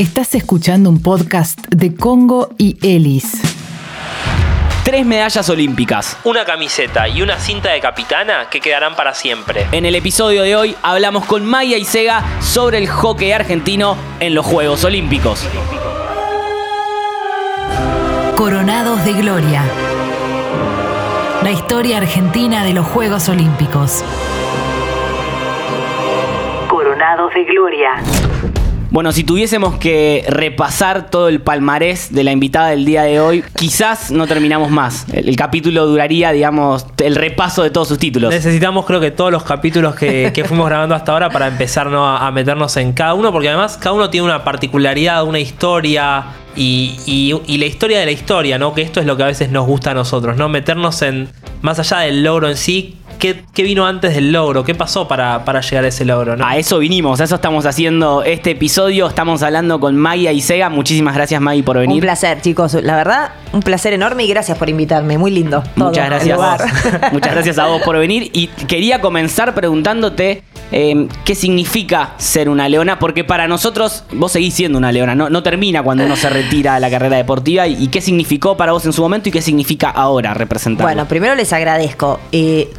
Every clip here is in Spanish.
Estás escuchando un podcast de Congo y Elis. Tres medallas olímpicas. una camiseta y una cinta de capitana que quedarán para siempre. En el episodio de hoy hablamos con Maya y Sega sobre el hockey argentino en los Juegos Olímpicos. Coronados de Gloria. La historia argentina de los Juegos Olímpicos. Coronados de Gloria. Bueno, si tuviésemos que repasar todo el palmarés de la invitada del día de hoy, quizás no terminamos más. El, el capítulo duraría, digamos, el repaso de todos sus títulos. Necesitamos creo que todos los capítulos que, que fuimos grabando hasta ahora para empezar ¿no? a, a meternos en cada uno, porque además cada uno tiene una particularidad, una historia y, y- y la historia de la historia, ¿no? Que esto es lo que a veces nos gusta a nosotros, ¿no? Meternos en, más allá del logro en sí, ¿qué, qué vino antes del logro? ¿Qué pasó para, para llegar a ese logro, ¿no? A eso vinimos, a eso estamos haciendo este episodio. Estamos hablando con Maya y Sega. Muchísimas gracias, Maggie, por venir. Un placer, chicos. La verdad, un placer enorme y gracias por invitarme. Muy lindo. todo Muchas gracias. lugar. Muchas gracias a vos por venir. Y quería comenzar preguntándote eh, qué significa ser una leona, porque para nosotros vos seguís siendo una leona, no, no termina cuando uno se retira de la carrera deportiva. Y, y qué significó para vos en su momento y qué significa ahora representar. Bueno, primero les agradezco. Eh,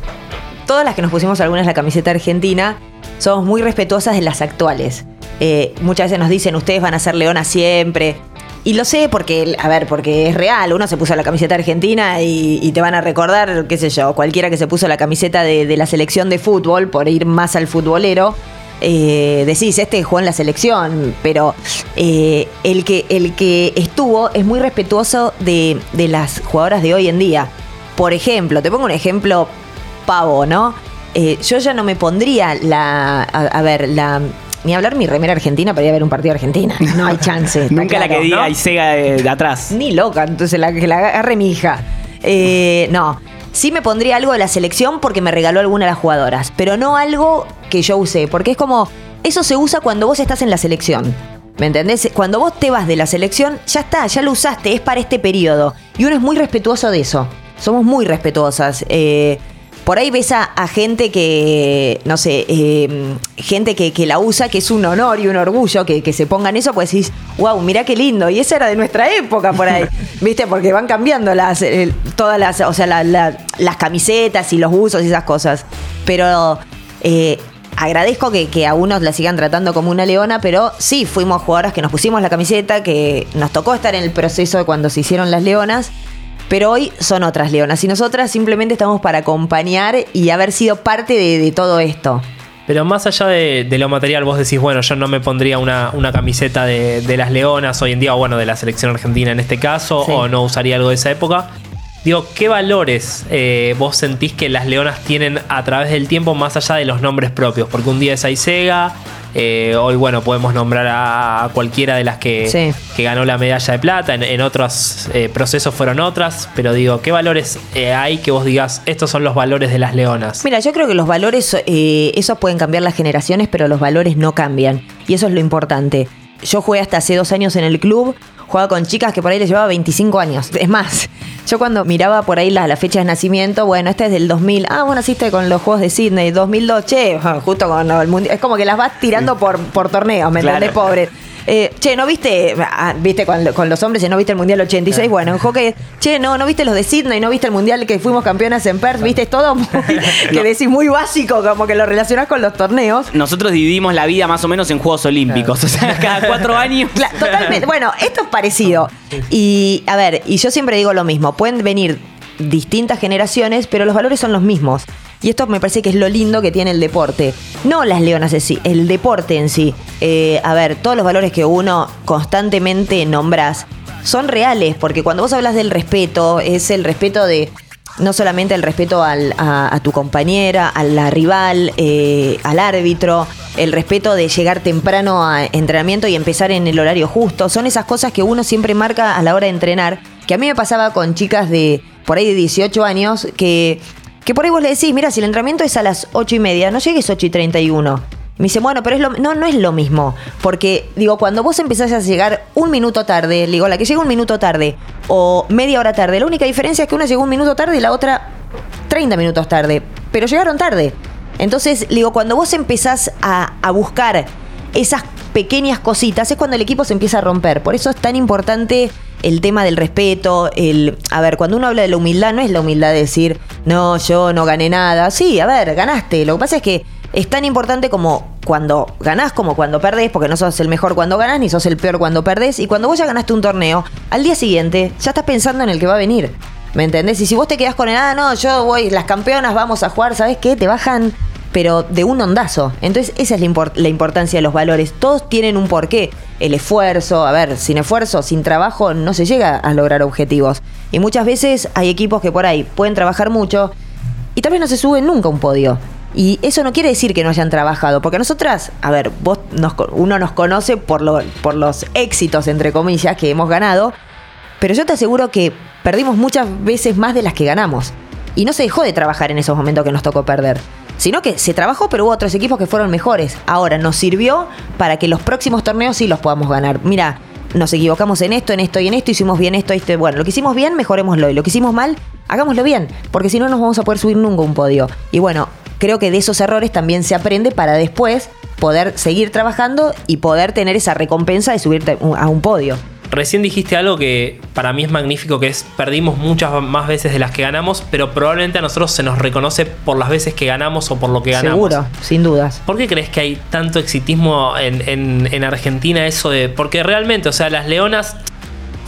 todas las que nos pusimos algunas la camiseta argentina, somos muy respetuosas de las actuales. Eh, muchas veces nos dicen, ustedes van a ser leonas siempre. Y lo sé porque, a ver, porque es real. Uno se puso la camiseta argentina y, te van a recordar, qué sé yo, cualquiera que se puso la camiseta de, de la selección de fútbol, por ir más al futbolero, eh, decís, este jugó en la selección, pero eh, el, que, el que estuvo es muy respetuoso de, de las jugadoras de hoy en día. Por ejemplo, te pongo un ejemplo pavo, ¿no? Eh, yo ya no me pondría la. A, a ver, la. Ni hablar mi remera argentina para ir a ver un partido Argentina. No hay chance. Nunca la que claro, diga ¿no? y Sega de, de atrás. Ni loca, entonces la que la agarre mi hija. Eh, no. Sí me pondría algo de la selección porque me regaló alguna de las jugadoras, pero no algo que yo usé, porque es como, eso se usa cuando vos estás en la selección. ¿Me entendés? Cuando vos te vas de la selección, ya está, ya lo usaste, es para este periodo. Y uno es muy respetuoso de eso. Somos muy respetuosas. Eh, por ahí ves a, a gente que, no sé, eh, gente que, que la usa, que es un honor y un orgullo que, que se pongan eso, pues decís, wow, mirá qué lindo. Y esa era de nuestra época por ahí, ¿viste? Porque van cambiando las, eh, todas las, o sea, la- la- las camisetas y los usos y esas cosas. Pero eh, agradezco que, que a unos la sigan tratando como una leona, pero sí, fuimos jugadoras que nos pusimos la camiseta, que nos tocó estar en el proceso de cuando se hicieron las leonas. Pero hoy son otras leonas y nosotras simplemente estamos para acompañar y haber sido parte de, de todo esto. Pero más allá de, de lo material, vos decís, bueno, yo no me pondría una, una camiseta de, de las Leonas hoy en día, o bueno, de la selección argentina en este caso, Sí. o no usaría algo de esa época. Digo, ¿qué valores eh, vos sentís que las Leonas tienen a través del tiempo más allá de los nombres propios? Porque un día es Aisega, eh, hoy, bueno, podemos nombrar a, a cualquiera de las que, Sí. que ganó la medalla de plata, en, en otros eh, procesos fueron otras, pero digo, ¿qué valores eh, hay que vos digas, estos son los valores de las Leonas? Mira, yo creo que los valores, esos pueden cambiar las generaciones, pero los valores no cambian. Y eso es lo importante. Yo jugué hasta hace dos años en el club, jugaba con chicas que por ahí les llevaba 25 años. Es más, yo cuando miraba por ahí las la fechas de nacimiento, bueno, esta es del 2000. Ah, bueno, naciste con los Juegos de Sydney, 2002, che, justo con el mundial. Es como que las vas tirando por, por torneos, ¿me Claro. entendés, pobre? Eh, che, ¿no viste? ah, ¿Viste con, con los hombres? ¿No viste el Mundial 86? Bueno, en hockey, che, no, ¿no viste los de Sydney? ¿No viste el Mundial que fuimos campeonas en Perth? ¿Viste? Es todo muy, que decís muy básico, como que lo relacionás con los torneos. Nosotros dividimos la vida más o menos en Juegos Olímpicos. O sea, cada cuatro años. Totalmente. Bueno, esto es parecido. Y a ver, y yo siempre digo lo mismo. Pueden venir distintas generaciones, pero los valores son los mismos. Y esto me parece que es lo lindo que tiene el deporte. No las leonas en sí, el deporte en sí. Eh, a ver, todos los valores que uno constantemente nombras son reales, porque cuando vos hablas del respeto, es el respeto de no solamente el respeto al- a, tu compañera, a la rival, eh, al árbitro, el respeto de llegar temprano a entrenamiento y empezar en el horario justo. Son esas cosas que uno siempre marca a la hora de entrenar. Que a mí me pasaba con chicas de por ahí de 18 años que, que por ahí vos le decís, mira, si el entrenamiento es a las 8 y media, no llegues 8 y 31. Me dice, bueno, pero es lo, no, no es lo mismo. Porque, digo, cuando vos empezás a llegar un minuto tarde, digo, la que llega un minuto tarde o media hora tarde, la única diferencia es que una llegó un minuto tarde y la otra 30 minutos tarde. Pero llegaron tarde. Entonces, digo, cuando vos empezás a, a buscar esas pequeñas cositas es cuando el equipo se empieza a romper. Por eso es tan importante el tema del respeto, el... A ver, cuando uno habla de la humildad, no es la humildad de decir, no, yo no gané nada. Sí, a ver, ganaste. Lo que pasa es que es tan importante como cuando ganás como cuando perdés, porque no sos el mejor cuando ganás ni sos el peor cuando perdés. Y cuando vos ya ganaste un torneo, al día siguiente ya estás pensando en el que va a venir. ¿Me entendés? Y si vos te quedás con el, ah, no, yo voy, las campeonas vamos a jugar, ¿sabes qué? Te bajan, pero de un ondazo. Entonces, esa es la, import- la importancia de los valores. Todos tienen un porqué. El esfuerzo, a ver, sin esfuerzo, sin trabajo, no se llega a lograr objetivos. Y muchas veces hay equipos que por ahí pueden trabajar mucho y tal vez no se suben nunca a un podio. Y eso no quiere decir que no hayan trabajado, porque nosotras, a ver, vos nos uno nos conoce por, por los éxitos, entre comillas, que hemos ganado, pero yo te aseguro que perdimos muchas veces más de las que ganamos. Y no se dejó de trabajar en esos momentos que nos tocó perder. Sino que se trabajó, pero hubo otros equipos que fueron mejores. Ahora nos sirvió para que los próximos torneos sí los podamos ganar. Mira, nos equivocamos en esto, en esto y en esto, hicimos bien esto, esto. Bueno, lo que hicimos bien, mejorémoslo. Y lo que hicimos mal, hagámoslo bien. Porque si no, nos vamos a poder subir nunca un podio. Y bueno, creo que de esos errores también se aprende para después poder seguir trabajando y poder tener esa recompensa de subirte a un podio. Recién dijiste algo que para mí es magnífico, que es perdimos muchas más veces de las que ganamos, pero probablemente a nosotros se nos reconoce por las veces que ganamos o por lo que ganamos. Seguro, sin dudas. ¿Por qué crees que hay tanto exitismo en, en- en Argentina eso de... Porque realmente, o sea, las leonas,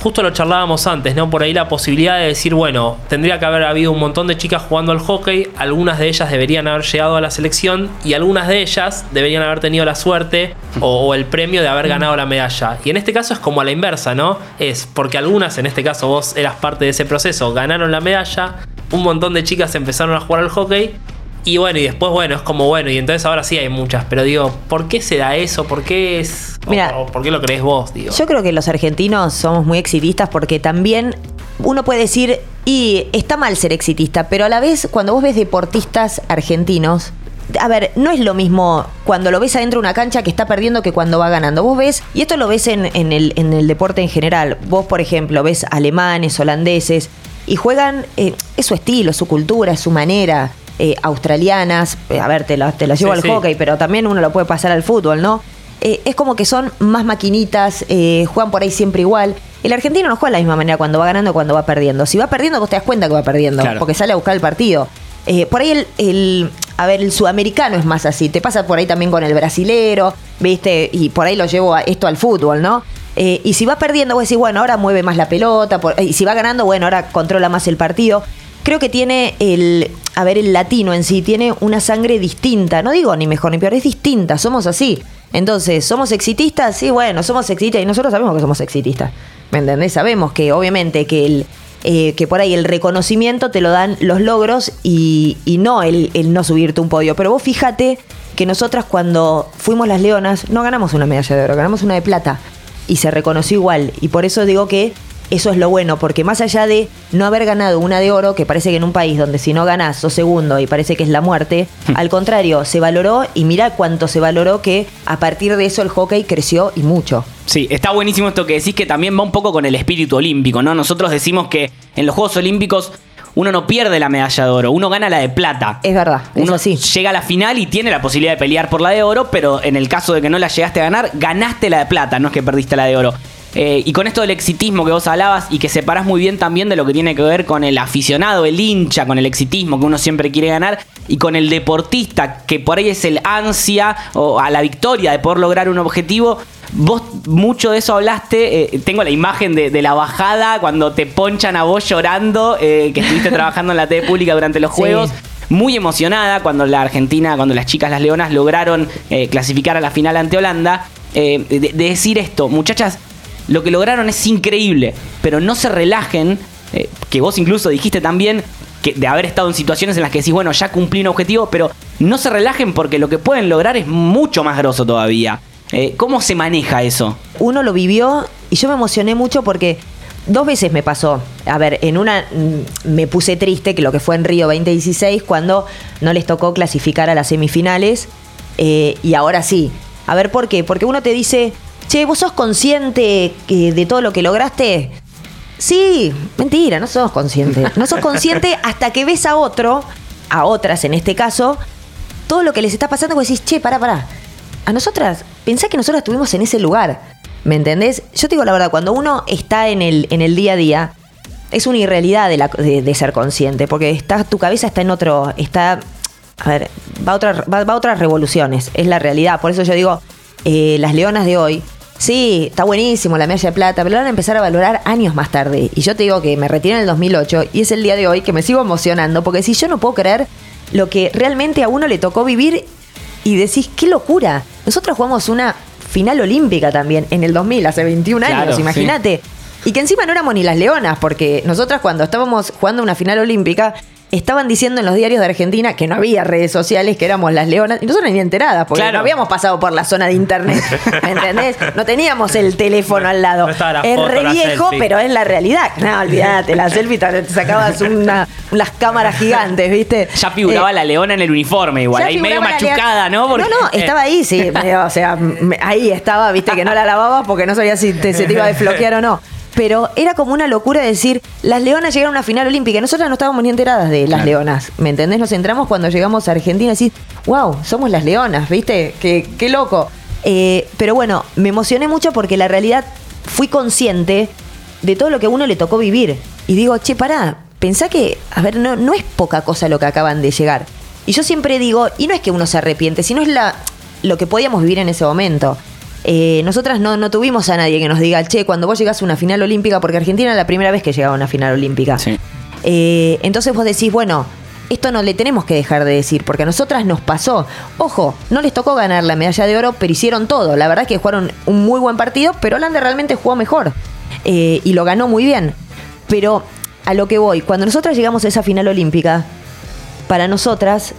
justo lo charlábamos antes, ¿no? Por ahí la posibilidad de decir, bueno, tendría que haber habido un montón de chicas jugando al hockey, algunas de ellas deberían haber llegado a la selección y algunas de ellas deberían haber tenido la suerte o, el premio de haber ganado la medalla. Y en este caso es como a la inversa, ¿no? Es porque algunas, en este caso vos eras parte de ese proceso, ganaron la medalla, un montón de chicas empezaron a jugar al hockey y bueno, y después, bueno, es como bueno, y entonces ahora sí hay muchas, pero digo, ¿por qué se da eso? ¿Por qué es.? Mira, o ¿Por qué lo crees vos? Digo. Yo creo que los argentinos somos muy exitistas porque también uno puede decir, y está mal ser exitista, pero a la vez cuando vos ves deportistas argentinos, a ver, no es lo mismo cuando lo ves adentro de una cancha que está perdiendo que cuando va ganando. Vos ves, y esto lo ves en, en el, en el deporte en general, vos por ejemplo ves alemanes, holandeses, y juegan, eh, es su estilo, es su cultura, es su manera. Eh, australianas, eh, a ver, te lo, te lo llevo Sí, al sí. hockey, pero también uno lo puede pasar al fútbol, ¿no? Eh, es como que son más maquinitas, eh, juegan por ahí siempre igual. El argentino no juega de la misma manera cuando va ganando que cuando va perdiendo. Si va perdiendo, vos te das cuenta que va perdiendo, Claro. porque sale a buscar el partido. Eh, por ahí el, el- a ver, el sudamericano es más así. Te pasa por ahí también con el brasilero, ¿viste? Y por ahí lo llevo a esto al fútbol, ¿no? Eh, y si va perdiendo, vos decís, bueno, ahora mueve más la pelota. por- y si va ganando, bueno, ahora controla más el partido. Creo que tiene el, a ver, el latino en sí, tiene una sangre distinta. No digo ni mejor ni peor, es distinta, somos así. Entonces, ¿somos exitistas? Sí, bueno, somos exitistas y nosotros sabemos que somos exitistas. ¿Me entendés? Sabemos que obviamente que el, eh, que por ahí el reconocimiento te lo dan los logros y, y no el, el no subirte un podio. Pero vos fíjate que nosotras cuando fuimos las leonas no ganamos una medalla de oro, ganamos una de plata. Y se reconoció igual. Y por eso digo que eso es lo bueno, porque más allá de no haber ganado una de oro, que parece que en un país donde si no ganás sos segundo y parece que es la muerte, al contrario, se valoró y mira cuánto se valoró que a partir de eso el hockey creció y mucho. Sí, está buenísimo esto que decís que también va un poco con el espíritu olímpico, ¿no? Nosotros decimos que en los Juegos Olímpicos uno no pierde la medalla de oro, uno gana la de plata. Es verdad, Uno así. llega a la final y tiene la posibilidad de pelear por la de oro, pero en el caso de que no la llegaste a ganar, ganaste la de plata, no es que perdiste la de oro. Eh, y con esto del exitismo que vos hablabas y que separás muy bien también de lo que tiene que ver con el aficionado, el hincha, con el exitismo que uno siempre quiere ganar y con el deportista que por ahí es el ansia o a la victoria de poder lograr un objetivo. Vos mucho de eso hablaste, eh, tengo la imagen de, de la bajada cuando te ponchan a vos llorando, eh, que estuviste trabajando en la TV pública durante los Sí. Juegos muy emocionada cuando la Argentina, cuando las chicas, las leonas, lograron eh, clasificar a la final ante Holanda. eh, de, de decir esto, muchachas, lo que lograron es increíble, pero no se relajen, eh, que vos incluso dijiste también que de haber estado en situaciones en las que decís, bueno, ya cumplí un objetivo, pero no se relajen porque lo que pueden lograr es mucho más grosso todavía. Eh, ¿Cómo se maneja eso? uno lo vivió y yo me emocioné mucho porque dos veces me pasó. A ver, en una mm, me puse triste, que lo que fue en Río 2016, cuando no les tocó clasificar a las semifinales eh, y ahora sí. A ver, ¿por qué? Porque uno te dice, che, ¿vos sos consciente que de todo lo que lograste? Sí, mentira, no sos consciente. No sos consciente hasta que ves a otro, a otras en este caso, todo lo que les está pasando, vos decís, che, pará, pará. A nosotras pensá que nosotros estuvimos en ese lugar. ¿Me entendés? Yo te digo la verdad, cuando uno está en el, en el día a día, es una irrealidad de, la- de- de ser consciente, porque está, tu cabeza está en otro, está, a ver, va a, otra- va, va a otras revoluciones, es la realidad. Por eso yo digo, eh, las leonas de hoy, sí, está buenísimo la medalla de plata, pero la van a empezar a valorar años más tarde. Y yo te digo que me retiré en el 2008 y es el día de hoy que me sigo emocionando, porque si yo no puedo creer lo que realmente a uno le tocó vivir y decís, qué locura. Nosotros jugamos una final olímpica también en el 2000, hace 21 Claro, años, sí. imagínate. Y que encima no éramos ni las leonas, porque nosotras cuando estábamos jugando una final olímpica, estaban diciendo en los diarios de Argentina que no había redes sociales, que éramos las leonas, y nosotros ni enteradas, porque Claro. no habíamos pasado por la zona de internet, ¿me entendés? No teníamos el teléfono al lado. No la es foto, re viejo, pero es la realidad. No, olvídate, la selfie te sacabas una, unas cámaras gigantes, ¿viste? Ya figuraba Eh, la leona en el uniforme igual, ahí medio machucada, ¿no? Porque- No, no, estaba ahí, sí. medio, o sea, ahí estaba, viste, que no la lavabas porque no sabía si te- se te iba a desbloquear o no. Pero era como una locura decir, las leonas llegaron a una final olímpica. Nosotras no estábamos ni enteradas de las Claro. leonas. ¿Me entendés? Nos entramos cuando llegamos a Argentina y decís, wow, somos las leonas, ¿viste? Qué, qué loco. Eh, pero bueno, me emocioné mucho porque la realidad fui consciente de todo lo que a uno le tocó vivir. Y digo, che, pará, pensá que, a ver, no, no es poca cosa lo que acaban de llegar. Y yo siempre digo, y no es que uno se arrepiente, sino es la, lo que podíamos vivir en ese momento. Eh, nosotras no, no tuvimos a nadie que nos diga, che, cuando vos llegás a una final olímpica, porque Argentina es la primera vez que llegaba a una final olímpica. Sí. Eh, entonces vos decís, bueno, esto no le tenemos que dejar de decir, porque a nosotras nos pasó. Ojo, no les tocó ganar la medalla de oro, pero hicieron todo. La verdad es que jugaron un muy buen partido, pero Holanda realmente jugó mejor. Eh, y lo ganó muy bien. Pero a lo que voy, cuando nosotras llegamos a esa final olímpica, para nosotras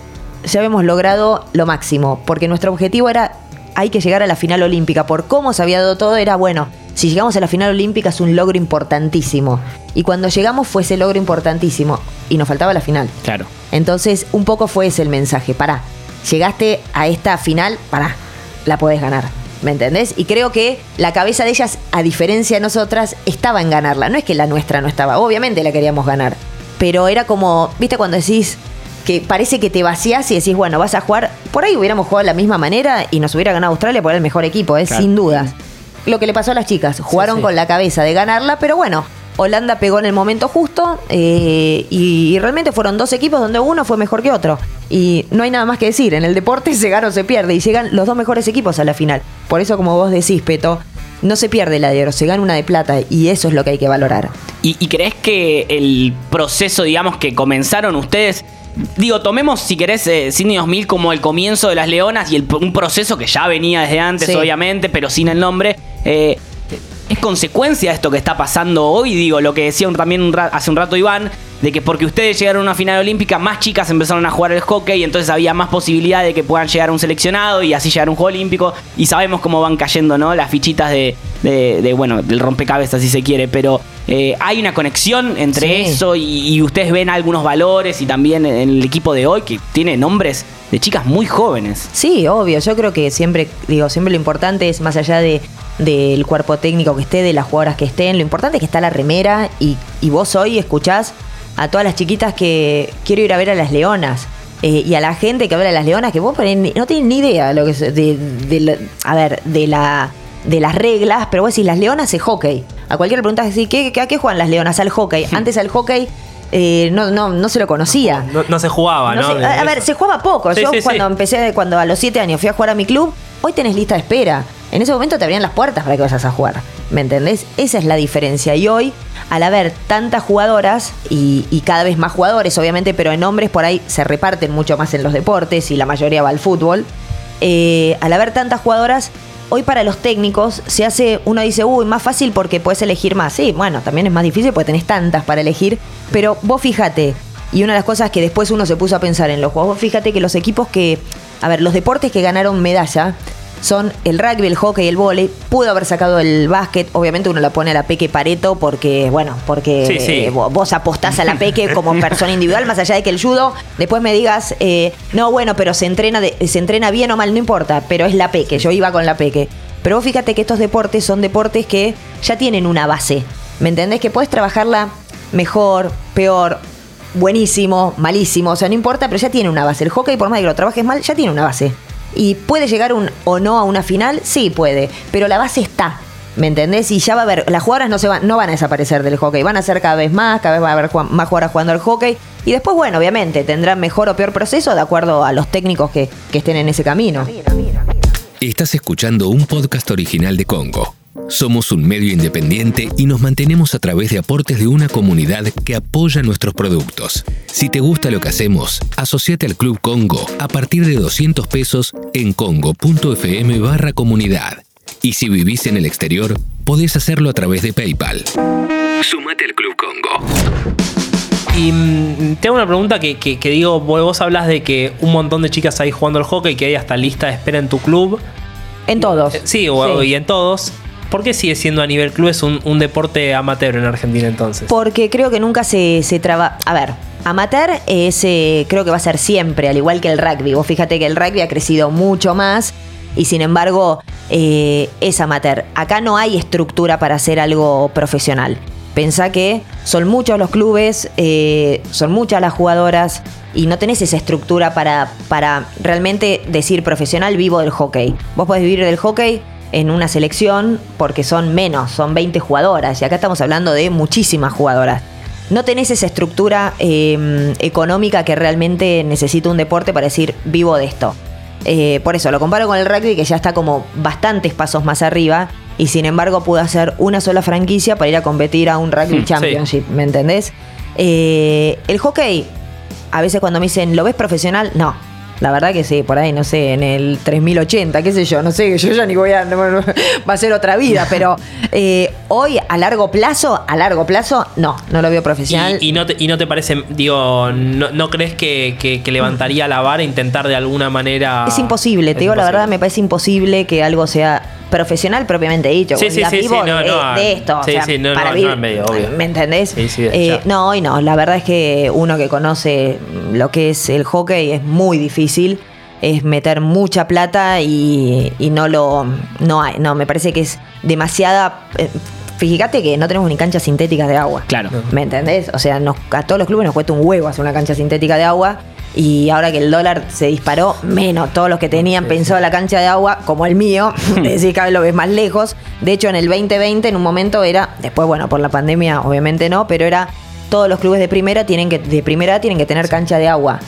ya habíamos logrado lo máximo, porque nuestro objetivo era hay que llegar a la final olímpica. Por cómo se había dado todo, era bueno, si llegamos a la final olímpica es un logro importantísimo. Y cuando llegamos fue ese logro importantísimo y nos faltaba la final. Claro. Entonces, un poco fue ese el mensaje. Pará, llegaste a esta final, pará, la podés ganar. ¿Me entendés? Y creo que la cabeza de ellas, a diferencia de nosotras, estaba en ganarla. No es que la nuestra no estaba, obviamente la queríamos ganar. Pero era como, viste, cuando decís que parece que te vacías y decís, bueno, vas a jugar. Por ahí hubiéramos jugado de la misma manera y nos hubiera ganado Australia por el mejor equipo, ¿eh? Claro. sin dudas. Lo que le pasó a las chicas, jugaron sí. con la cabeza de ganarla, pero bueno, Holanda pegó en el momento justo eh, y, y realmente fueron dos equipos donde uno fue mejor que otro. Y no hay nada más que decir, en el deporte se gana o se pierde y llegan los dos mejores equipos a la final. Por eso, como vos decís, Peto, no se pierde la de oro, se gana una de plata y eso es lo que hay que valorar. ¿Y, y crees que el proceso, digamos, que comenzaron ustedes, digo, tomemos si querés eh, Sydney 2000 como el comienzo de las Leonas y el- un proceso que ya venía desde antes, Sí. obviamente, pero sin el nombre, eh, es consecuencia de esto que está pasando hoy, digo, lo que decía un- también un hace un rato Iván, de que porque ustedes llegaron a una final olímpica, más chicas empezaron a jugar el hockey y entonces había más posibilidad de que puedan llegar a un seleccionado y así llegar a un juego olímpico y sabemos cómo van cayendo, ¿no? Las fichitas de, de- de, bueno, del rompecabezas si se quiere, pero eh, hay una conexión entre Sí. eso y, y ustedes ven algunos valores y también en el equipo de hoy que tiene nombres de chicas muy jóvenes. Sí, obvio. Yo creo que siempre, digo, siempre lo importante es más allá de del cuerpo técnico que esté, de las jugadoras que estén, lo importante es que está la remera y, y vos hoy escuchás a todas las chiquitas que quiero ir a ver a las leonas. eh, y a la gente que habla de las leonas, que vos no tienen ni idea lo que es de, de la- a ver, de la de las reglas, pero vos decís, las leonas es hockey. A cualquiera le preguntas así, ¿qué, qué- ¿a qué juegan las leonas? Al hockey. Antes al hockey eh, no, no, no se lo conocía. No, no se jugaba, ¿no? Sé, a, a ver, se jugaba poco. Sí, Yo sí, sí. cuando empecé, cuando a los 7 años fui a jugar a mi club, hoy tenés lista de espera. En ese momento te abrían las puertas para que vayas a jugar. ¿Me entendés? Esa es la diferencia. Y hoy, al haber tantas jugadoras y, cada vez más jugadores, obviamente, pero en hombres por ahí se reparten mucho más en los deportes y la mayoría va al fútbol. eh, al haber tantas jugadoras, hoy para los técnicos se hace, uno dice, uy, más fácil porque puedes elegir más. Sí, bueno, también es más difícil porque tenés tantas para elegir, pero vos fíjate, y una de las cosas que después uno se puso a pensar en los juegos, fíjate que los equipos que, a ver, los deportes que ganaron medalla son el rugby, el hockey, el vóley, pudo haber sacado el básquet, obviamente uno la pone a la Peque Pareto porque, bueno, porque Sí, sí. eh, vo- vos apostás a la Peque como persona individual, más allá de que el judo, después me digas, eh, no, bueno, pero se entrena, de- se entrena bien o mal, no importa, pero es la Peque, yo iba con la Peque. Pero vos fíjate que estos deportes son deportes que ya tienen una base, ¿me entendés? Que puedes trabajarla mejor, peor, buenísimo, malísimo, o sea, no importa, pero ya tiene una base. El hockey, por más que lo trabajes mal, ya tiene una base. Y puede llegar un, o no a una final, sí puede, pero la base está. ¿Me entendés? Y ya va a haber, las jugadoras no, se van, no van a desaparecer del hockey, van a ser cada vez más, cada vez va a haber más jugadoras jugando al hockey. Y después, bueno, obviamente, tendrán mejor o peor proceso de acuerdo a los técnicos que, que estén en ese camino. Estás escuchando un podcast original de Congo. Somos un medio independiente y nos mantenemos a través de aportes de una comunidad que apoya nuestros productos. Si te gusta lo que hacemos, asociate al Club Congo a partir de 200 pesos en congo.fm barra comunidad. Y si vivís en el exterior, podés hacerlo a través de PayPal. Sumate al Club Congo. Y mm, te hago una pregunta que, que- que digo, vos hablas de que un montón de chicas ahí jugando al hockey, que hay hasta lista de espera en tu club. En todos. Eh, Sí, o- Sí. y en todos. ¿Por qué sigue siendo a nivel club es un, un deporte amateur en Argentina entonces? Porque creo que nunca se, se traba. A ver, amateur es, eh, creo que va a ser siempre, al igual que el rugby. Vos fíjate que el rugby ha crecido mucho más y sin embargo eh, es amateur. Acá no hay estructura para hacer algo profesional. Pensá que son muchos los clubes, eh, son muchas las jugadoras y no tenés esa estructura para, para realmente decir profesional vivo del hockey. Vos podés vivir del hockey en una selección porque son menos, son 20 jugadoras y acá estamos hablando de muchísimas jugadoras. No tenés esa estructura eh, económica que realmente necesita un deporte para decir vivo de esto. Eh, por eso lo comparo con el rugby que ya está como bastantes pasos más arriba y sin embargo pudo hacer una sola franquicia para ir a competir a un rugby Hmm, sí. championship, ¿me entendés? Eh, el hockey, a veces cuando me dicen, ¿lo ves profesional? No. La verdad que sí, por ahí, no sé, en el 3080, qué sé yo, no sé, yo ya ni voy a, no, no, va a ser otra vida, pero eh, hoy a largo plazo, a largo plazo, no, no lo veo profesional. Y, y no te, y no te parece, digo, no, no crees que, que- que levantaría la vara e intentar de alguna manera. Es imposible, te Es digo la verdad, me parece imposible que algo sea profesional propiamente dicho. Sí, sí, digas, sí, vivo sí, no, de, no, de esto. sí, o sea, sí, no, para no, vivir- no en medio, obvio. ¿Me entendés? Sí, sí, Eh, no, hoy no. La verdad es que uno que conoce lo que es el hockey es muy difícil. Es meter mucha plata y, y no lo. No hay. No, me parece que es demasiada. eh, Fíjate que no tenemos ni canchas sintéticas de agua. Claro. ¿Me entendés? O sea, nos- a todos los clubes nos cuesta un huevo hacer una cancha sintética de agua. Y ahora que el dólar se disparó, menos todos los que tenían pensado la cancha de agua, como el mío, es decir, cada vez lo ves más lejos. De hecho, en el 2020, en un momento era, después, bueno, por la pandemia, obviamente no, pero era todos los clubes de primera tienen que, de primera tienen que tener cancha de agua.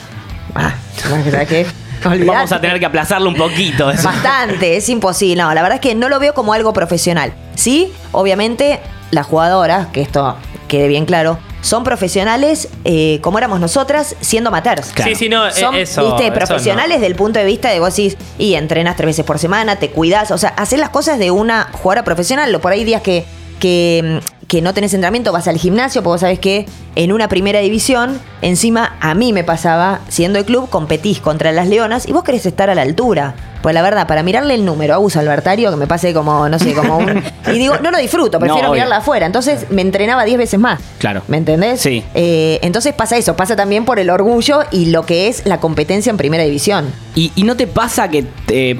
Ah, ¿sabes qué? Olvidate. Vamos a tener que aplazarlo un poquito. eso. Bastante, es imposible. No, la verdad es que no lo veo como algo profesional. Sí, obviamente, las jugadoras, que esto quede bien claro, son profesionales eh, como éramos nosotras, siendo amateurs. Sí, sí, no, eh, Son, eso. viste, eso profesionales no. del punto de vista de vos decís, y entrenas tres veces por semana, te cuidas, o sea, hacer las cosas de una jugadora profesional. Por ahí días que, que, que no tenés entrenamiento, vas al gimnasio, porque vos sabés que en una primera división, encima a mí me pasaba, siendo el club, competís contra las leonas y vos querés estar a la altura. Pues la verdad, para mirarle el número a Gus Albertario, que me pase como, no sé, como un. Y digo, no lo disfruto, prefiero No, mirarla afuera. Entonces me entrenaba 10 veces más. Claro. ¿Me entendés? Sí. Eh, entonces pasa eso, pasa también por el orgullo y lo que es la competencia en primera división. Y, y no te pasa que,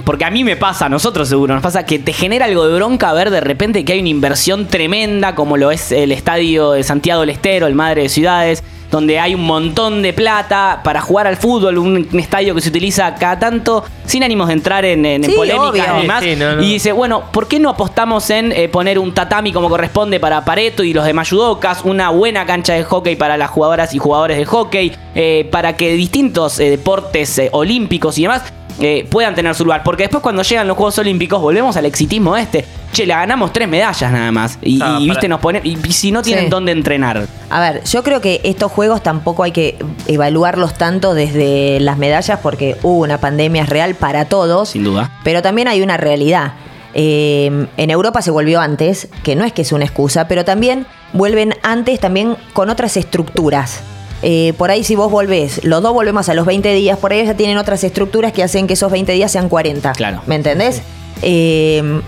porque a mí me pasa, a nosotros seguro, nos pasa que te genera algo de bronca ver de repente que hay una inversión tremenda como lo es el estadio de Santiago del Estero, el Madre de Ciudades, donde hay un montón de plata para jugar al fútbol, un, un estadio que se utiliza cada tanto, sin ánimos de entrar en, en- en Sí, polémicas obvio. ni más. Sí, no, no. Y dice, bueno, ¿por qué no apostamos en eh, poner un tatami como corresponde para Pareto y los demás judocas, una buena cancha de hockey para las jugadoras y jugadores de hockey, eh, para que distintos eh, deportes eh, olímpicos y demás eh, puedan tener su lugar? Porque después cuando llegan los Juegos Olímpicos volvemos al exitismo este. Che, le ganamos tres medallas nada más. Y, Ah, y, para- viste, nos pone, y, y si no tienen Sí. dónde entrenar. A ver, yo creo que estos juegos tampoco hay que evaluarlos tanto desde las medallas porque hubo una pandemia real para todos. Sin duda. Pero también hay una realidad. Eh, en Europa se volvió antes, que no es que es una excusa, pero también vuelven antes también con otras estructuras. Eh, por ahí si vos volvés, los dos volvemos a los 20 días, por ahí ya tienen otras estructuras que hacen que esos 20 días sean 40. Claro. ¿Me entendés? Eh,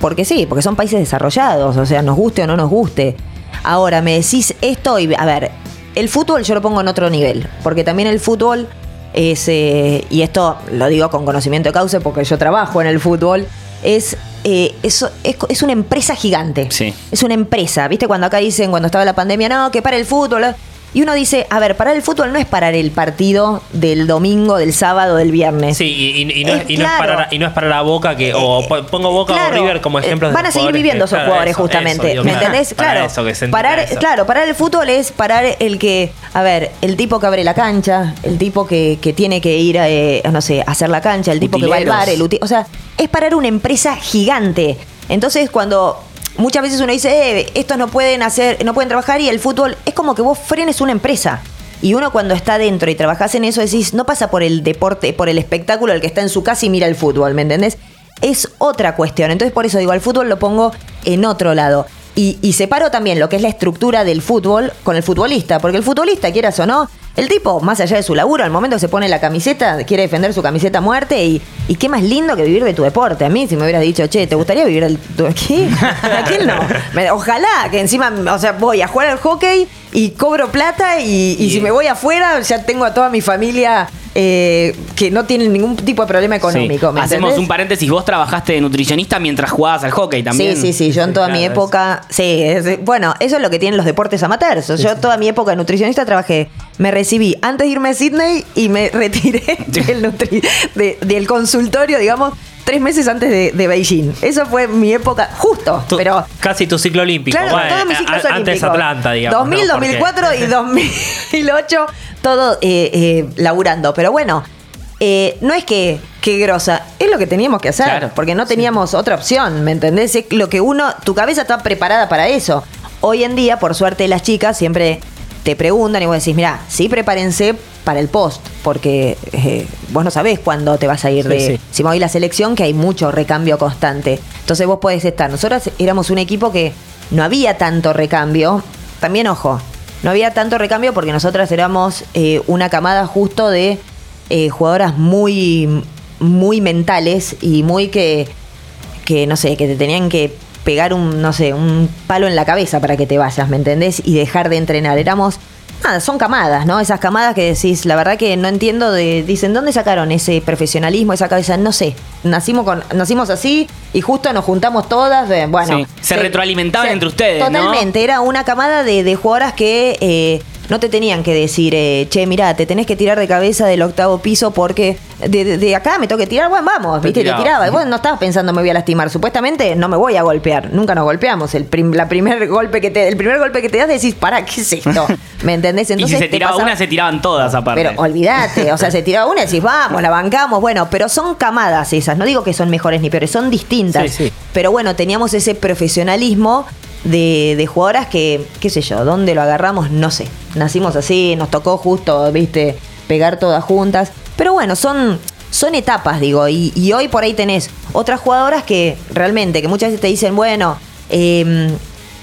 porque sí, porque son países desarrollados, o sea, nos guste o no nos guste. Ahora, me decís esto y, a ver, el fútbol yo lo pongo en otro nivel, porque también el fútbol es, eh, y esto lo digo con conocimiento de causa porque yo trabajo en el fútbol, es, eh, eso, es, es una empresa gigante. Sí. Es una empresa, ¿viste? Cuando acá dicen, cuando estaba la pandemia, no, que para el fútbol. Y uno dice, a ver, parar el fútbol no es parar el partido del domingo, del sábado, del viernes. Sí, y, y- y no, Eh, y no es claro. para, y no es para la Boca que o po- pongo Boca Claro, o River como eh, ejemplos de Van a seguir viviendo esos claro, jugadores eso, justamente. eso, ¿Me para- entendés? para Claro. eso, que se parar, claro, parar el fútbol es parar el que, a ver, el tipo que abre la cancha, el tipo que, que tiene que ir a, eh, no sé, a hacer la cancha, el tipo que va al bar, el uti- o sea, es parar una empresa gigante. Entonces, cuando muchas veces uno dice, eh, estos no pueden hacer, no pueden trabajar y el fútbol es como que vos frenes una empresa. Y uno cuando está dentro y trabajás en eso decís, no pasa por el deporte, por el espectáculo el que está en su casa y mira el fútbol, ¿me entendés? Es otra cuestión. Entonces por eso digo, al fútbol lo pongo en otro lado. Y, y separo también lo que es la estructura del fútbol con el futbolista, porque el futbolista, quieras o no, el tipo, más allá de su laburo, al momento que se pone la camiseta, quiere defender su camiseta a muerte y, y qué más lindo que vivir de tu deporte. A mí, si me hubieras dicho, che, ¿te gustaría vivir del tu ¿Qué? ¿A quién no? Me- ojalá que encima, o sea, voy a jugar al hockey y cobro plata y, y si me voy afuera ya tengo a toda mi familia eh, que no tienen ningún tipo de problema económico. Sí. ¿me Hacemos entendés? un paréntesis. Vos trabajaste de nutricionista mientras jugabas al hockey también. Sí, sí, sí. Yo en toda mi época. Sí, es- bueno, eso es lo que tienen los deportes amateurs. Yo toda mi época de nutricionista trabajé. Me recibí antes de irme a Sydney y me retiré del, nutri- de- del consultorio, digamos, tres meses antes de, de Beijing. Eso fue mi época, justo. Tu- pero. casi tu ciclo olímpico. Claro, Bueno, todos mis ciclos a- Antes olímpicos. Atlanta, digamos. 2000, ¿no? Porque- 2004 y 2008, todo eh, eh, laburando. Pero bueno, eh, no es que, que grosa, es lo que teníamos que hacer, Claro, porque no teníamos otra opción, ¿me entendés? Es lo que uno, tu cabeza está preparada para eso. Hoy en día, por suerte, las chicas siempre te preguntan y vos decís, mira, sí prepárense para el post, porque eh, vos no sabés cuándo te vas a ir Sí, de... sí. Si me voy a la selección, que hay mucho recambio constante. Entonces vos podés estar. Nosotros éramos un equipo que no había tanto recambio. También, ojo, no había tanto recambio porque nosotras éramos eh, una camada justo de eh, jugadoras muy, muy mentales y muy que, que, no sé, que te tenían que pegar un, no sé, un palo en la cabeza para que te vayas, ¿me entendés? Y dejar de entrenar. Éramos, nada, son camadas, ¿no? Esas camadas que decís, la verdad que no entiendo de, dicen, ¿dónde sacaron ese profesionalismo, esa cabeza? No sé, nacimos con, nacimos así y justo nos juntamos todas, bueno. Sí, se retroalimentaban se- entre ustedes, ¿no? Totalmente, era una camada de, de jugadoras que eh, no te tenían que decir, eh, che, mirá, te tenés que tirar de cabeza del octavo piso porque de, de- de acá me tengo que tirar, bueno, vamos, Te viste, te tiraba. Y vos no estabas pensando me voy a lastimar. Supuestamente no me voy a golpear. Nunca nos golpeamos. El, prim- la primer golpe que te, el primer golpe que te das decís, para, ¿qué es esto? ¿Me entendés? y si se tiraba pasaba- una, se tiraban todas aparte. pero olvídate, o sea, se tiraba una y decís, vamos, la bancamos, bueno, pero son camadas esas, no digo que son mejores ni peores, son distintas. Sí, sí. Pero bueno, teníamos ese profesionalismo de, jugadoras que, qué sé yo, ¿dónde lo agarramos? No sé. Nacimos así, nos tocó justo, viste, pegar todas juntas. Pero bueno, son, son etapas, digo, y, hoy por ahí tenés otras jugadoras que realmente, que muchas veces te dicen, bueno, eh,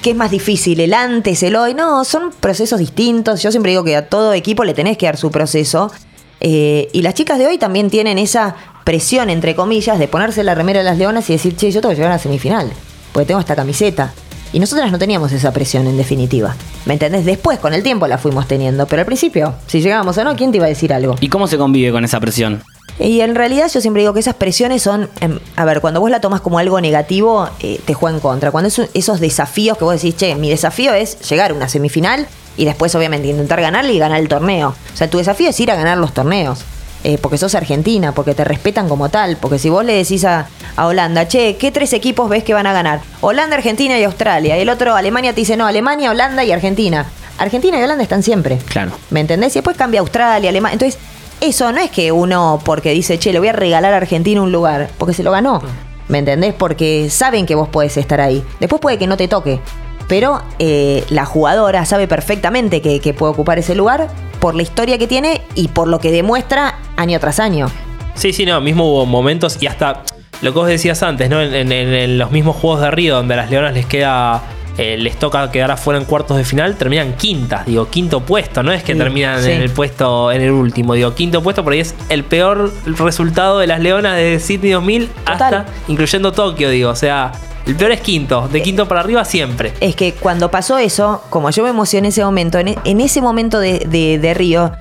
¿Qué es más difícil, el antes, el hoy? No, son procesos distintos. Yo siempre digo que a todo equipo le tenés que dar su proceso. Eh, y las chicas de hoy también tienen esa presión, entre comillas, de ponerse la remera de las leonas y decir, che, yo tengo que llegar a la semifinal, porque tengo esta camiseta. Y nosotras no teníamos esa presión, en definitiva. ¿Me entendés? Después, con el tiempo, la fuimos teniendo. Pero al principio, si llegábamos o no, ¿quién te iba a decir algo? ¿Y cómo se convive con esa presión? Y en realidad yo siempre digo que esas presiones son, em, a ver, cuando vos la tomas como algo negativo, eh, te juega en contra. Cuando es un- esos desafíos que vos decís, che, mi desafío es llegar a una semifinal y después obviamente intentar ganarle y ganar el torneo. O sea, tu desafío es ir a ganar los torneos. Eh, porque sos argentina, porque te respetan como tal. Porque si vos le decís a, a Holanda, che, ¿qué tres equipos ves que van a ganar? Holanda, Argentina y Australia. Y el otro, Alemania, te dice, no, Alemania, Holanda y Argentina. Argentina y Holanda están siempre. Claro. ¿Me entendés? Y después cambia Australia, Alemania. Entonces, eso no es que uno, porque dice, che, le voy a regalar a Argentina un lugar, porque se lo ganó. ¿Me entendés? Porque saben que vos podés estar ahí. Después puede que no te toque. Pero eh, la jugadora sabe perfectamente que, que puede ocupar ese lugar por la historia que tiene y por lo que demuestra año tras año. Sí, sí, no, mismo hubo momentos y hasta lo que vos decías antes, ¿no? En, los mismos Juegos de Río, donde a las Leonas les queda. Eh, les toca quedar afuera en cuartos de final, terminan quintas, digo, quinto puesto, no es que Sí, terminan sí. en el puesto, en el último, digo, quinto puesto, por ahí es el peor resultado de las Leonas de Sydney 2000 hasta, incluyendo Tokio, digo, o sea, el peor es quinto, de quinto para arriba siempre. Es que cuando pasó eso, como yo me emocioné en ese momento, en, e- en ese momento de, de- de Río,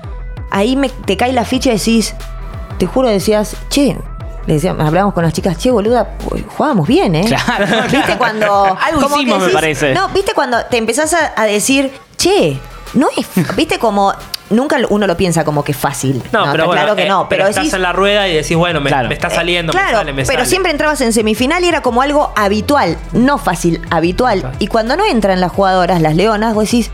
ahí me, te cae la ficha y decís, te juro, decías, che, le decíamos, hablábamos con las chicas, che, boluda, jugábamos bien, ¿eh? Claro, ¿Viste cuando. Algo como hicimos, me parece. No, ¿viste cuando te empezás a, a decir, che, no es, viste como nunca uno lo piensa como que es fácil. No, pero bueno, claro que eh, no, pero, pero, estás decís, en la rueda y decís, bueno, me, Claro. me está eh, saliendo, me claro, sale, me pero sale. siempre entrabas en semifinal y era como algo habitual, no fácil, habitual. Claro. Y cuando no entran las jugadoras, las leonas, vos decís,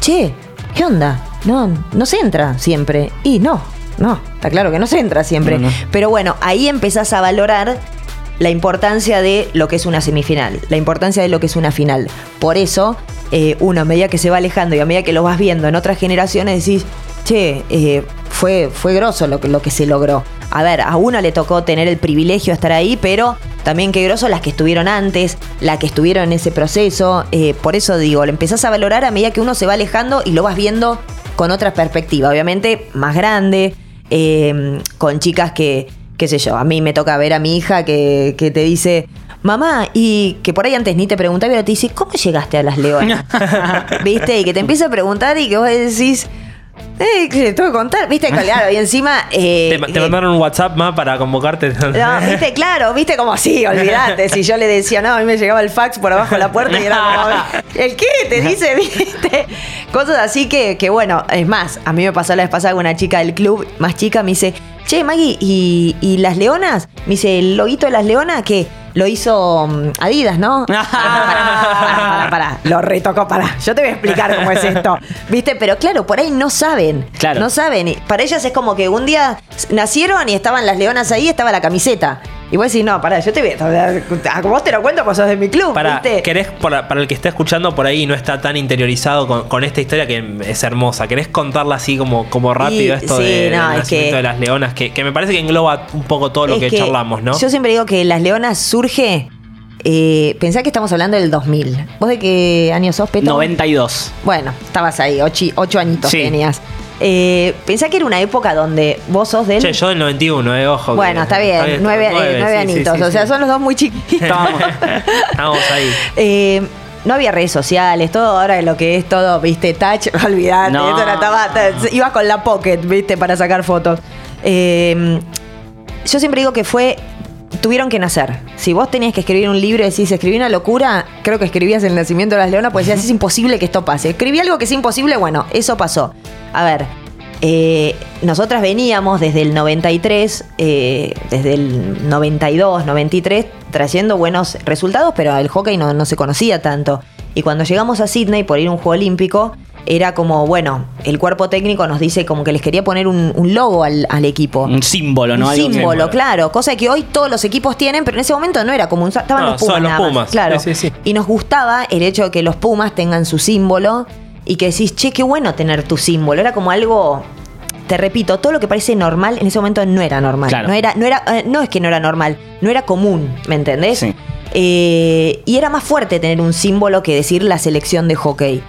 che, ¿qué onda? No, no se entra siempre. Y no, no, está claro que no se entra siempre. No, no. Pero bueno, ahí empezás a valorar la importancia de lo que es una semifinal, la importancia de lo que es una final. Por eso, eh, uno a medida que se va alejando y a medida que lo vas viendo en otras generaciones, decís, che, eh, fue, fue grosso lo que, lo que se logró. A ver, a uno le tocó tener el privilegio de estar ahí, pero también qué grosso las que estuvieron antes, las que estuvieron en ese proceso. Eh, por eso digo, lo empezás a valorar a medida que uno se va alejando y lo vas viendo con otra perspectiva. Obviamente, más grande, eh, con chicas que, qué sé yo, a mí me toca ver a mi hija que, que te dice, mamá, y que por ahí antes ni te preguntaba, pero te dice, ¿cómo llegaste a las leonas? ¿Viste? Y que te empieza a preguntar y que vos decís, eh, ¿qué te tengo que contar? ¿Viste? Claro, y encima... eh, Te, te mandaron un WhatsApp más para convocarte. no, viste, claro, viste como sí, olvídate. Si yo le decía, no, a mí me llegaba el fax por abajo de la puerta y era como, ¿el qué? Te dice, viste. Cosas así que, que bueno, es más, a mí me pasó la vez pasada con una chica del club, más chica, me dice, che, Maggie, ¿y, y las leonas? Me dice, ¿el loguito de las leonas que lo hizo mm, Adidas, ¿no? Pará, pará, pará, pará. Lo retocó, pará. Yo te voy a explicar cómo es esto. ¿Viste? Pero claro, por ahí no saben. Claro. No saben. Para ellas es como que un día nacieron y estaban las leonas ahí, estaba la camiseta. Y vos decís, no, pará, yo te voy a. a- Vos te lo cuento, pues sos de mi club, Para, ¿viste? ¿querés, para, para el que está escuchando por ahí y no está tan interiorizado con, con esta historia que es hermosa, ¿querés contarla así como, como rápido Y- esto sí, de, del no, es que- de las leonas? Que, que me parece que engloba un poco todo lo Es que, charlamos, ¿no? Yo siempre digo que Las Leonas surge. Eh, pensá que estamos hablando del 2000. ¿Vos de qué año sos, Peto? 92. Bueno, estabas ahí, ocho, ocho añitos Sí. tenías. Eh, pensá que era una época donde vos sos del. Che, yo del 91, eh, ojo. que- bueno, está bien, nueve, eh, nueve sí, añitos. sí, o sea, sí. son los dos muy chiquitos. Estábamos. Estamos ahí. Eh, no había redes sociales, todo ahora lo que es todo, viste, touch, olvidate. No. esto era- estaba- te- ibas con la pocket, viste, para sacar fotos. Eh, yo siempre digo que fue. Tuvieron que nacer. Si vos tenías que escribir un libro y decís, escribí una locura, creo que escribías El nacimiento de las leonas, pues decías, es imposible que esto pase. Escribí algo que es imposible, bueno, eso pasó. A ver, eh, nosotras veníamos desde el 93, eh, desde el 92, 93, trayendo buenos resultados, pero el hockey no, no se conocía tanto. Y cuando llegamos a Sydney por ir a un juego olímpico, era como, bueno, el cuerpo técnico nos dice como que les quería poner un, un logo al, al equipo. Un símbolo, ¿no? Un símbolo, claro. Cosa que hoy todos los equipos tienen, pero en ese momento no era como un. Estaban No, los Pumas. son los nada más, Pumas. Claro. Sí, sí. Y nos gustaba el hecho de que los Pumas tengan su símbolo y que decís, che, qué bueno tener tu símbolo. Era como algo. Te repito, todo lo que parece normal en ese momento no era normal. Claro. No era, no era, eh, no es que no era normal, no era común, ¿me entendés? Sí. Eh, y era más fuerte tener un símbolo que decir la selección de hockey.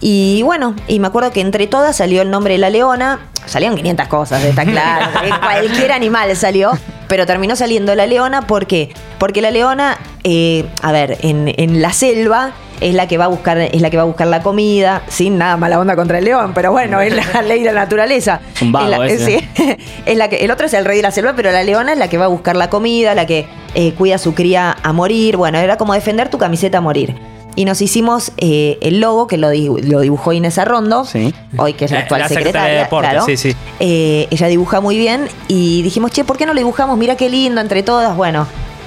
Y bueno, y me acuerdo que entre todas salió el nombre de la leona. Salieron 500 cosas, está claro. cualquier animal salió. Pero terminó saliendo la leona, ¿por qué? Porque la leona, eh, a ver, en, en la selva es la que va a buscar, es la que va a buscar la comida, sin nada mala onda contra el león, pero bueno, es la ley de la naturaleza. Un vago la- ese. sí, es la que, el otro es el rey de la selva, pero la leona es la que va a buscar la comida, la que eh, cuida a su cría a morir. Bueno, era como defender tu camiseta a morir. Y nos hicimos eh, el logo que lo, di- lo dibujó Inés Arrondo, Sí. hoy que es la La- actual la secretaria secretaria. de Deportes, claro. sí, sí. Eh, ella dibuja muy bien y dijimos, che, ¿por qué no lo dibujamos? Mira qué lindo entre todas. Bueno,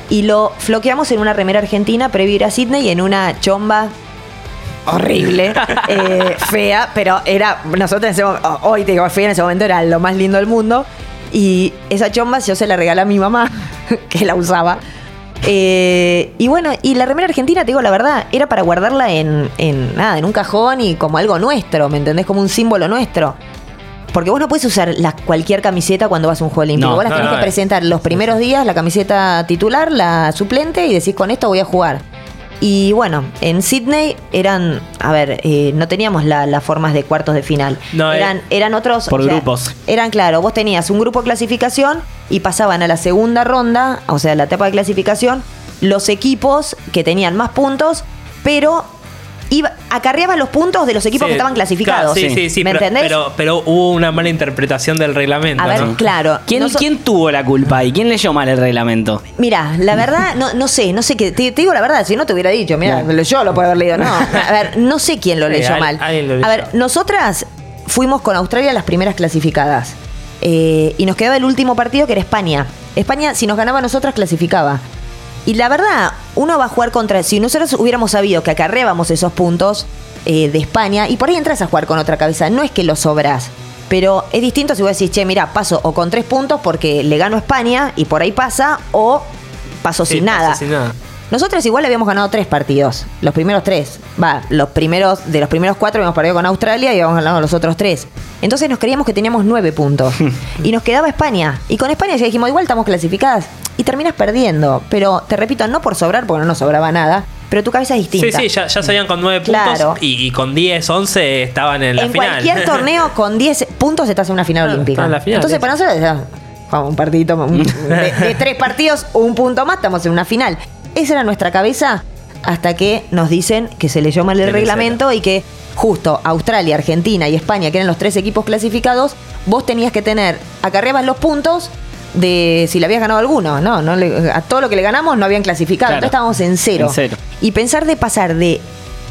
y lo floqueamos en una remera argentina previo a ir a Sydney y en una chomba horrible, eh, fea, pero era, nosotros en ese momento, hoy te digo fea, en ese momento era lo más lindo del mundo. Y esa chomba yo se la regalé a mi mamá, que la usaba. Eh, y bueno, y la remera argentina, te digo la verdad, era para guardarla en, en nada, en un cajón y como algo nuestro, ¿me entendés? Como un símbolo nuestro. Porque vos no puedes usar la, cualquier camiseta cuando vas a un juego olímpico. No, vos las no, tenés no, que presentar los primeros días, la camiseta titular, la suplente, y decís con esto voy a jugar. Y bueno, en Sydney eran, a ver, eh, no teníamos la- las formas de cuartos de final. No, eh, eran, eran otros. por grupos. Eran, claro, vos tenías un grupo de clasificación y pasaban a la segunda ronda, o sea, la etapa de clasificación, los equipos que tenían más puntos, pero iba, acarreaba los puntos de los equipos Sí, que estaban clasificados. claro, sí, sí, sí. ¿Me pero, entendés? Pero, pero hubo una mala interpretación del reglamento. a ver, ¿no? claro. ¿Quién, noso- ¿Quién tuvo la culpa ahí? ¿Quién leyó mal el reglamento? Mira, la verdad, no, no sé, no sé qué. Te, te digo la verdad, si no te hubiera dicho, mira, yo lo puedo haber leído. No, a ver, no sé quién lo leyó al- mal. alguien lo leyó. A ver, nosotras fuimos con Australia las primeras clasificadas. Eh, y nos quedaba el último partido que era España. España, si nos ganaba a nosotras, clasificaba. Y la verdad, uno va a jugar contra. Si nosotros hubiéramos sabido que acarreábamos esos puntos eh, de España, y por ahí entras a jugar con otra cabeza, no es que lo sobras. Pero es distinto si vos decís, che, mira, paso o con tres puntos porque le gano a España y por ahí pasa, o paso Sí, sin pasa nada. sin nada. Nosotros igual habíamos ganado tres partidos. Los primeros tres. Va, los primeros, de los primeros cuatro habíamos perdido con Australia y habíamos ganado los otros tres. Entonces nos creíamos que teníamos nueve puntos. y nos quedaba España. Y con España ya dijimos, igual estamos clasificadas. Y terminas perdiendo. Pero te repito, no por sobrar, porque no nos sobraba nada. Pero tu cabeza es Sí, distinta. sí, ya, ya salían con 9 Claro. puntos y, y con 10, 11 estaban en la en final. cualquier torneo con 10 puntos estás en una final Claro, olímpica. está en la final, Entonces sí. para nosotros un partidito, un- de, de tres partidos, un punto más, estamos en una final. Esa era nuestra cabeza hasta que nos dicen que se leyó mal el reglamento y que justo Australia, Argentina y España, que eran los tres equipos clasificados, vos tenías que tener, acarreabas los puntos de si le habías ganado alguno, no, no le- a todo lo que le ganamos no habían clasificado, Claro. entonces estábamos en cero. En cero. Y pensar de pasar de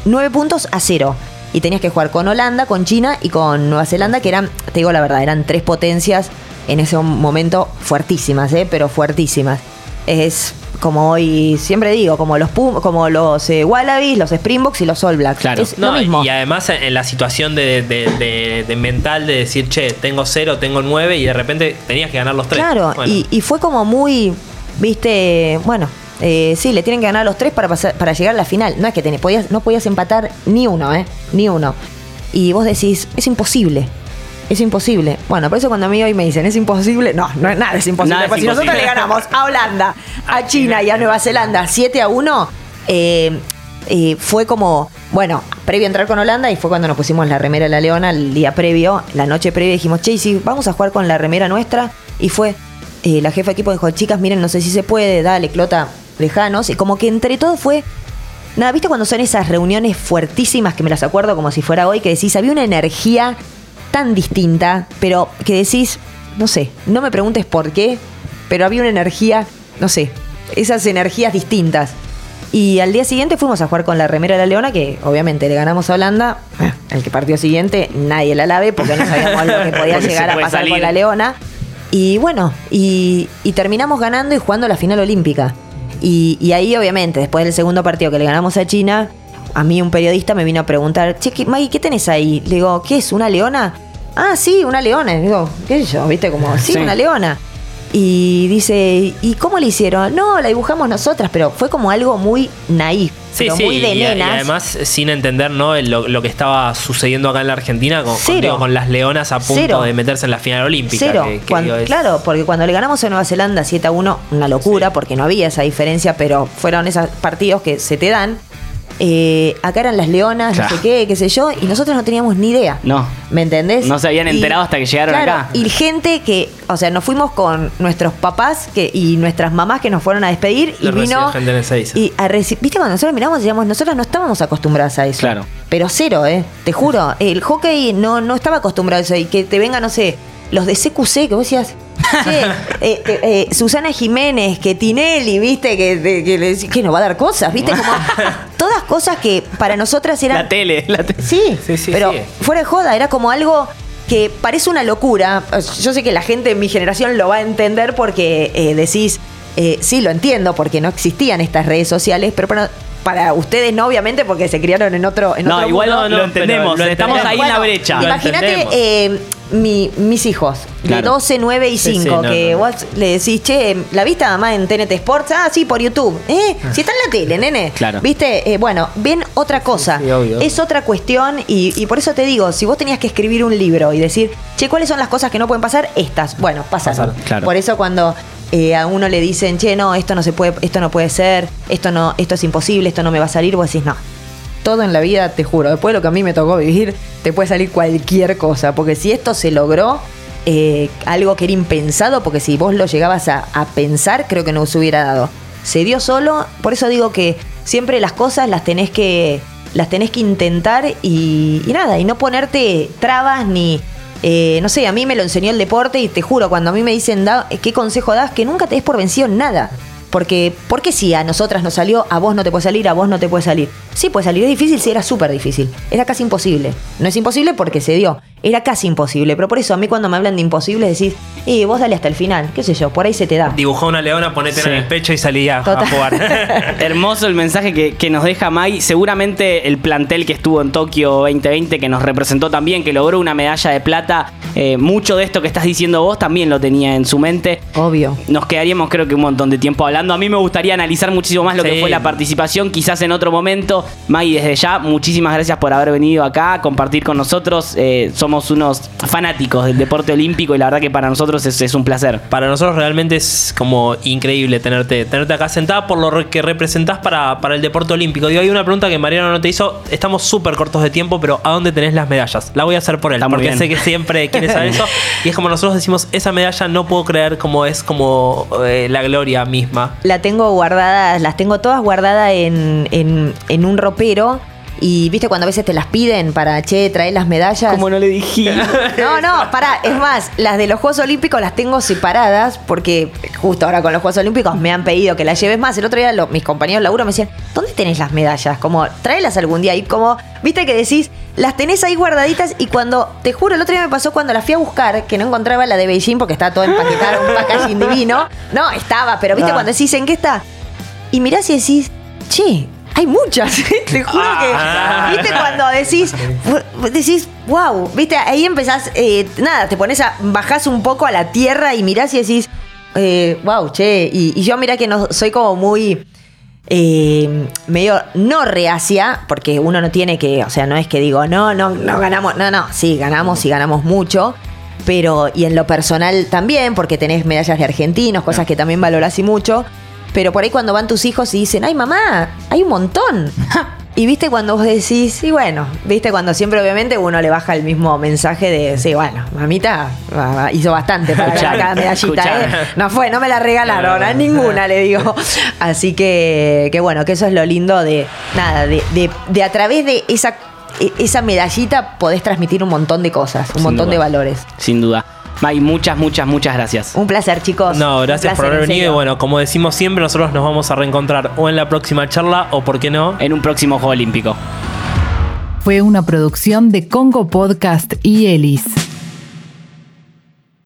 9 puntos a cero. Y tenías que jugar con Holanda, con China y con Nueva Zelanda, que eran, te digo la verdad, eran tres potencias en ese momento fuertísimas, ¿eh? pero fuertísimas. Es como hoy siempre digo, como los Pum- como los eh, Wallabies, los Springboks y los All Blacks. Claro. Es No, lo mismo. Y además en la situación de, de- de- de mental de decir, che, tengo 0, tengo 9 y de repente tenías que ganar los 3. Claro, y, y fue como muy, viste, bueno, eh, sí, le tienen que ganar los tres para pasar, para llegar a la final. No es que tenés, podías, no podías empatar ni uno, ¿eh? Ni uno. Y vos decís, es imposible. Es imposible. Bueno, por eso cuando a mí hoy me dicen, es imposible. No, no es nada, es imposible. Nada es Porque si nosotros le imposible. ganamos a Holanda, a China y a Nueva Zelanda 7 a 1, eh, eh, fue como, bueno, previo a entrar con Holanda y fue cuando nos pusimos la remera de la Leona el día previo, la noche previa, dijimos, che, ¿y si vamos a jugar con la remera nuestra. Y fue, eh, la jefa de equipo dijo, chicas, miren, no sé si se puede, dale, Clota, dejanos. Y como que entre todo fue Nada, ¿viste cuando son esas reuniones fuertísimas que me las acuerdo como si fuera hoy? Que decís, había una energía tan distinta, pero que decís, no sé, no me preguntes por qué, pero había una energía, no sé, esas energías distintas. Y al día siguiente fuimos a jugar con la remera de la Leona, que obviamente le ganamos a Holanda. El que partió siguiente, nadie la lave, porque no sabíamos lo que podía llegar a pasar salir. con la Leona. Y bueno, y, y terminamos ganando y jugando la final olímpica. Y, y ahí, obviamente, después del segundo partido que le ganamos a China, a mí un periodista me vino a preguntar, che, ¿qué- Maggie, ¿qué tenés ahí? Le digo, ¿qué es? ¿Una leona? Ah, sí, una leona. Y digo, ¿qué sé yo? ¿Viste? Como, sí, Sí. una leona. Y dice, ¿y cómo le hicieron? No, la dibujamos nosotras, pero fue como algo muy naif, Sí, pero sí, muy de y, a- y nenas. además sin entender ¿no? lo, lo que estaba sucediendo acá en la Argentina con, Cero. contigo, con las leonas a punto Cero. de meterse en la final olímpica. Cero. que- que Cuan- digo, es- Claro, porque cuando le ganamos a Nueva Zelanda 7 a 1, una locura, porque no había esa diferencia, pero fueron esos partidos que se te dan. Eh, acá eran las leonas, Claro. no sé qué, qué sé yo, y nosotros no teníamos ni idea. No. ¿Me entendés? No se habían enterado hasta que llegaron claro, acá. Y gente que, o sea, nos fuimos con nuestros papás que, y nuestras mamás que nos fueron a despedir y Los vino. gente en Ezeiza. Y a ¿Viste cuando nosotros miramos y decíamos, nosotros no estábamos acostumbradas a eso? Claro. Pero cero, ¿eh? Te juro. El hockey no, no estaba acostumbrado a eso. Y que te venga, no sé, los de CQC, que vos decías. che, eh, te- eh, Susana Jiménez, que Tinelli, viste, que, que, le decís, que nos va a dar cosas, viste, como todas cosas que para nosotras eran La tele, la tele. Sí, Sí, sí, pero sí. fuera de joda, era como algo que parece una locura. Yo sé que la gente de mi generación lo va a entender porque eh, decís, eh, sí, lo entiendo, porque no existían estas redes sociales, pero para, para ustedes no, obviamente, porque se criaron en otro, en No, otro igual mundo. lo, lo entendemos. pero lo estamos ahí en la brecha. Imagínate eh, mi- mis hijos, de Claro. 12, 9 y Sí, 5, sí, no, que no, no. vos le decís, che, ¿la viste mamá en TNT Sports? Ah, sí, por YouTube. ¿Eh? Si está en la tele, nene. Claro. ¿Viste? Eh, bueno, ven otra cosa. sí, obvio. Es otra cuestión y, y por eso te digo, si vos tenías que escribir un libro y decir, che, ¿cuáles son las cosas que no pueden pasar? Estas. Bueno, pasaron. Pasaron, claro. Por eso cuando eh, a uno le dicen, che, no, esto no se puede, esto no puede ser, esto no, esto es imposible, esto no me va a salir, vos decís, no. Todo en la vida, te juro, después de lo que a mí me tocó vivir, te puede salir cualquier cosa. Porque si esto se logró, eh, algo que era impensado, porque si vos lo llegabas a, pensar, creo que no se hubiera dado. Se dio solo, por eso digo que siempre las cosas las tenés que, las tenés que intentar y, y nada, y no ponerte trabas ni... eh, no sé, a mí me lo enseñó el deporte y te juro, cuando a mí me dicen, ¿qué consejo das? Que nunca te des por vencido en nada. Porque, ¿por qué si a nosotras nos salió, a vos no te puede salir, a vos no te puede salir? Sí, puede salir, es difícil, sí, era súper difícil. Era casi imposible. No es imposible porque se dio. Era casi imposible. Pero por eso a mí cuando me hablan de imposible decís, eh, vos dale hasta el final, qué sé yo, por ahí se te da. Dibujó una leona, ponete Sí. en el pecho y salí a, jugar. Hermoso el mensaje que, que nos deja Mai. Seguramente el plantel que estuvo en Tokio 2020, que nos representó también, que logró una medalla de plata, eh, mucho de esto que estás diciendo vos también lo tenía en su mente. Obvio. Nos quedaríamos creo que un montón de tiempo hablando. A mí me gustaría analizar muchísimo más lo que fue la participación, quizás en otro momento. Mai, desde ya, muchísimas gracias por haber venido acá a compartir con nosotros. Eh, somos unos fanáticos del deporte olímpico y la verdad que para nosotros es, es un placer. Para nosotros realmente es como increíble tenerte, tenerte acá sentada por lo que representás para, para el deporte olímpico. Digo, hay una pregunta que Mariano no te hizo. Estamos súper cortos de tiempo, pero ¿a dónde tenés las medallas? La voy a hacer por él, Está porque bien. sé que siempre quiere saber eso. Y es como nosotros decimos, esa medalla no puedo creer como es como eh, la gloria misma. La tengo guardada, las tengo todas guardadas en, en, en un ropero. Y viste cuando a veces te las piden para, che, traer las medallas. Como no le dije. No, no, pará, es más, las de los Juegos Olímpicos las tengo separadas porque justo ahora con los Juegos Olímpicos me han pedido que las lleves más. El otro día lo- mis compañeros laburo me decían, ¿dónde tenés las medallas? Como, tráelas algún día. Y como, viste que decís, las tenés ahí guardaditas y cuando, te juro, el otro día me pasó cuando las fui a buscar, que no encontraba la de Beijing porque estaba todo empaquetado, un packaging divino. No, estaba, pero viste Ah. cuando decís, ¿en qué está? Y mirás y decís, che, hay muchas. Te juro Ah. que. ¿Viste cuando decís. Decís, wow. ¿Viste? Ahí empezás. eh, nada, te pones a. Bajás un poco a la tierra y mirás y decís. Eh, wow, che. Y, y yo mirá que no soy como muy. eh, medio no reacia, porque uno no tiene que, o sea, no es que digo, no, no, no ganamos, no, no, sí, ganamos y ganamos mucho, pero, y en lo personal también, porque tenés medallas de argentinos, cosas que también valorás y mucho, pero por ahí cuando van tus hijos y dicen, ay mamá, hay un montón. Y viste cuando vos decís, y bueno, viste cuando siempre obviamente uno le baja el mismo mensaje de, sí, bueno, mamita hizo bastante para cada medallita. ¿eh? No fue, no me la regalaron, a ninguna le digo. Así que, que bueno, que eso es lo lindo de, nada, de, de, de a través de esa, e- esa medallita podés transmitir un montón de cosas, un Sin montón duda. de valores. Sin duda. Mai, muchas, muchas, muchas gracias. Un placer, chicos. No, gracias por haber en venido. Y bueno, como decimos siempre, nosotros nos vamos a reencontrar o en la próxima charla o, ¿por qué no? En un próximo Juego Olímpico. Fue una producción de Congo Podcast y Elis.